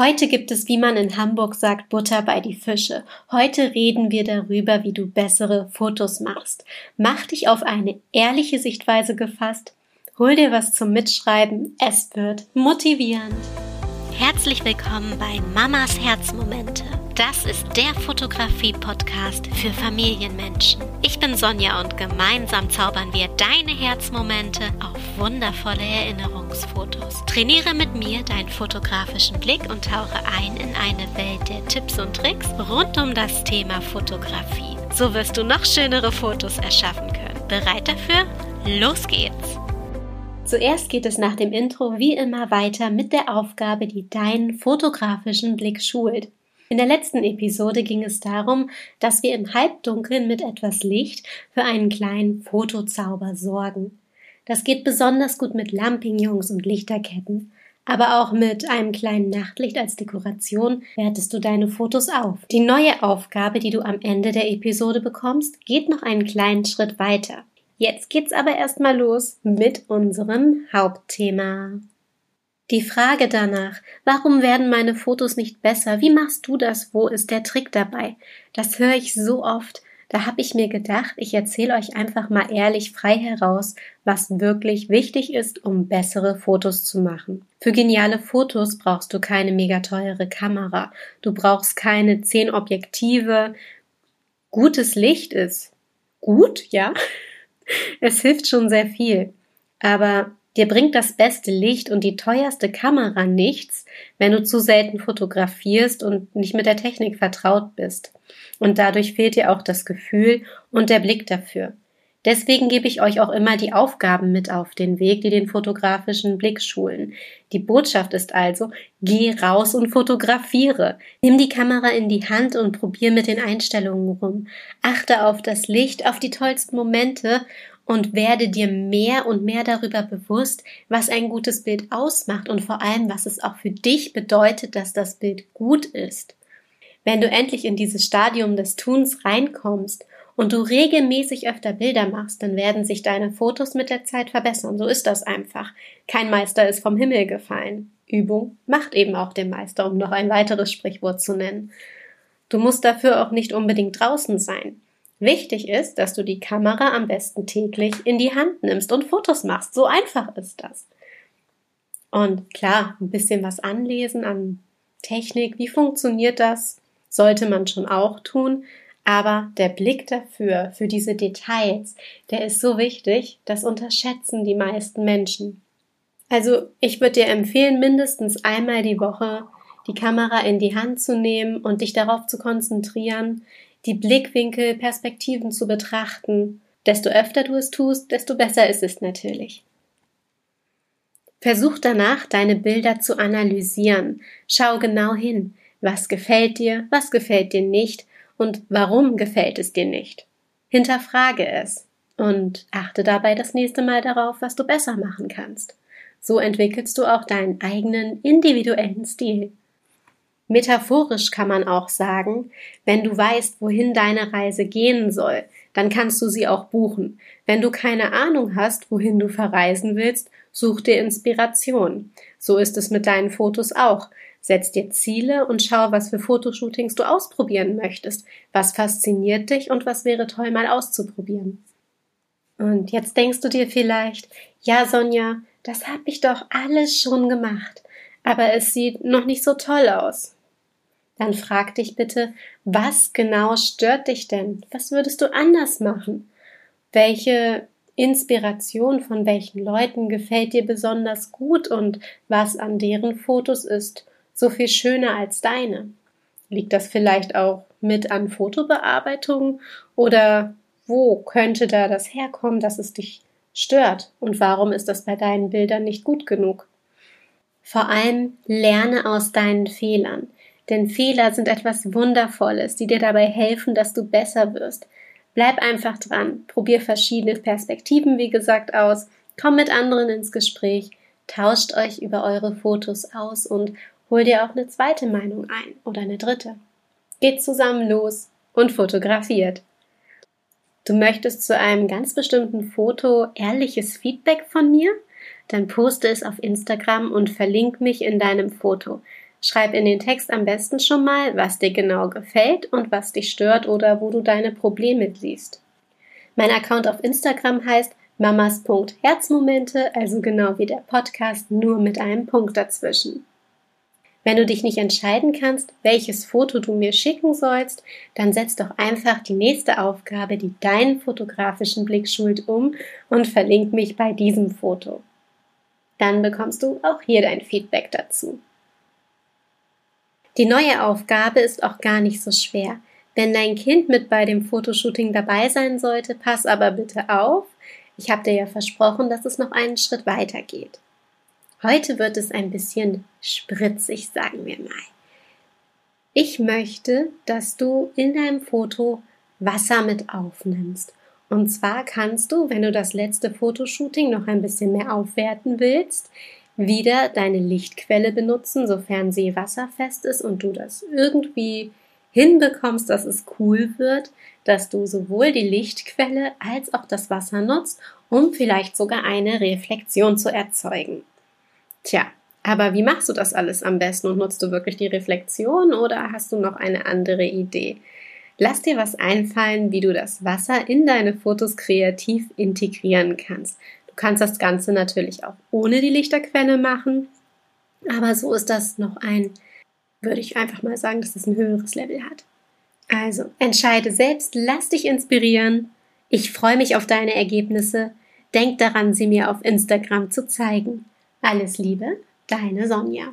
Heute gibt es, wie man in Hamburg sagt, Butter bei die Fische. Heute reden wir darüber, wie du bessere Fotos machst. Mach dich auf eine ehrliche Sichtweise gefasst. Hol dir was zum Mitschreiben. Es wird motivierend. Herzlich willkommen bei Mamas Herzmomente. Das ist der Fotografie-Podcast für Familienmenschen. Ich bin Sonja und gemeinsam zaubern wir deine Herzmomente auf wundervolle Erinnerungsfotos. Trainiere mit mir deinen fotografischen Blick und tauche ein in eine Welt der Tipps und Tricks rund um das Thema Fotografie. So wirst du noch schönere Fotos erschaffen können. Bereit dafür? Los geht's! Zuerst geht es nach dem Intro wie immer weiter mit der Aufgabe, die deinen fotografischen Blick schult. In der letzten Episode ging es darum, dass wir im Halbdunkeln mit etwas Licht für einen kleinen Fotozauber sorgen. Das geht besonders gut mit Lampignons und Lichterketten. Aber auch mit einem kleinen Nachtlicht als Dekoration wertest du deine Fotos auf. Die neue Aufgabe, die du am Ende der Episode bekommst, geht noch einen kleinen Schritt weiter. Jetzt geht's aber erstmal los mit unserem Hauptthema. Die Frage danach, warum werden meine Fotos nicht besser? Wie machst du das? Wo ist der Trick dabei? Das höre ich so oft. Da habe ich mir gedacht, ich erzähle euch einfach mal ehrlich frei heraus, was wirklich wichtig ist, um bessere Fotos zu machen. Für geniale Fotos brauchst du keine mega teure Kamera. Du brauchst keine zehn Objektive. Gutes Licht ist gut, ja. Es hilft schon sehr viel. Aber Dir bringt das beste Licht und die teuerste Kamera nichts, wenn du zu selten fotografierst und nicht mit der Technik vertraut bist. Und dadurch fehlt dir auch das Gefühl und der Blick dafür. Deswegen gebe ich euch auch immer die Aufgaben mit auf den Weg, die den fotografischen Blick schulen. Die Botschaft ist also, geh raus und fotografiere. Nimm die Kamera in die Hand und probier mit den Einstellungen rum. Achte auf das Licht, auf die tollsten Momente und werde dir mehr und mehr darüber bewusst, was ein gutes Bild ausmacht und vor allem, was es auch für dich bedeutet, dass das Bild gut ist. Wenn du endlich in dieses Stadium des Tuns reinkommst und du regelmäßig öfter Bilder machst, dann werden sich deine Fotos mit der Zeit verbessern. So ist das einfach. Kein Meister ist vom Himmel gefallen. Übung macht eben auch den Meister, um noch ein weiteres Sprichwort zu nennen. Du musst dafür auch nicht unbedingt draußen sein. Wichtig ist, dass du die Kamera am besten täglich in die Hand nimmst und Fotos machst. So einfach ist das. Und klar, ein bisschen was anlesen an Technik, wie funktioniert das, sollte man schon auch tun. Aber der Blick dafür, für diese Details, der ist so wichtig, das unterschätzen die meisten Menschen. Also ich würde dir empfehlen, mindestens einmal die Woche die Kamera in die Hand zu nehmen und dich darauf zu konzentrieren, die Blickwinkel, Perspektiven zu betrachten. Desto öfter du es tust, desto besser ist es natürlich. Versuch danach, deine Bilder zu analysieren. Schau genau hin. Was gefällt dir, was gefällt dir nicht und warum gefällt es dir nicht. Hinterfrage es und achte dabei das nächste Mal darauf, was du besser machen kannst. So entwickelst du auch deinen eigenen individuellen Stil. Metaphorisch kann man auch sagen, wenn du weißt, wohin deine Reise gehen soll, dann kannst du sie auch buchen. Wenn du keine Ahnung hast, wohin du verreisen willst, such dir Inspiration. So ist es mit deinen Fotos auch. Setz dir Ziele und schau, was für Fotoshootings du ausprobieren möchtest. Was fasziniert dich und was wäre toll mal auszuprobieren. Und jetzt denkst du dir vielleicht, ja Sonja, das hab ich doch alles schon gemacht, aber es sieht noch nicht so toll aus dann frag dich bitte, was genau stört dich denn? Was würdest du anders machen? Welche Inspiration von welchen Leuten gefällt dir besonders gut und was an deren Fotos ist so viel schöner als deine? Liegt das vielleicht auch mit an Fotobearbeitung oder wo könnte da das herkommen, dass es dich stört und warum ist das bei deinen Bildern nicht gut genug? Vor allem lerne aus deinen Fehlern. Denn Fehler sind etwas Wundervolles, die dir dabei helfen, dass du besser wirst. Bleib einfach dran, probier verschiedene Perspektiven, wie gesagt, aus, komm mit anderen ins Gespräch, tauscht euch über eure Fotos aus und hol dir auch eine zweite Meinung ein oder eine dritte. Geht zusammen los und fotografiert. Du möchtest zu einem ganz bestimmten Foto ehrliches Feedback von mir? Dann poste es auf Instagram und verlink mich in deinem Foto. Schreib in den Text am besten schon mal, was dir genau gefällt und was dich stört oder wo du deine Probleme siehst. Mein Account auf Instagram heißt mamas.herzmomente, also genau wie der Podcast, nur mit einem Punkt dazwischen. Wenn du dich nicht entscheiden kannst, welches Foto du mir schicken sollst, dann setz doch einfach die nächste Aufgabe, die deinen fotografischen Blick schult, um und verlink mich bei diesem Foto. Dann bekommst du auch hier dein Feedback dazu. Die neue Aufgabe ist auch gar nicht so schwer. Wenn dein Kind mit bei dem Fotoshooting dabei sein sollte, pass aber bitte auf. Ich habe dir ja versprochen, dass es noch einen Schritt weiter geht. Heute wird es ein bisschen spritzig, sagen wir mal. Ich möchte, dass du in deinem Foto Wasser mit aufnimmst. Und zwar kannst du, wenn du das letzte Fotoshooting noch ein bisschen mehr aufwerten willst, wieder deine Lichtquelle benutzen, sofern sie wasserfest ist und du das irgendwie hinbekommst, dass es cool wird, dass du sowohl die Lichtquelle als auch das Wasser nutzt, um vielleicht sogar eine Reflexion zu erzeugen. Tja, aber wie machst du das alles am besten und nutzt du wirklich die Reflexion oder hast du noch eine andere Idee? Lass dir was einfallen, wie du das Wasser in deine Fotos kreativ integrieren kannst. Du kannst das Ganze natürlich auch ohne die Lichterquelle machen, aber so ist das noch ein, würde ich einfach mal sagen, dass es ein höheres Level hat. Also, entscheide selbst, lass dich inspirieren. Ich freue mich auf deine Ergebnisse. Denk daran, sie mir auf Instagram zu zeigen. Alles Liebe, deine Sonja.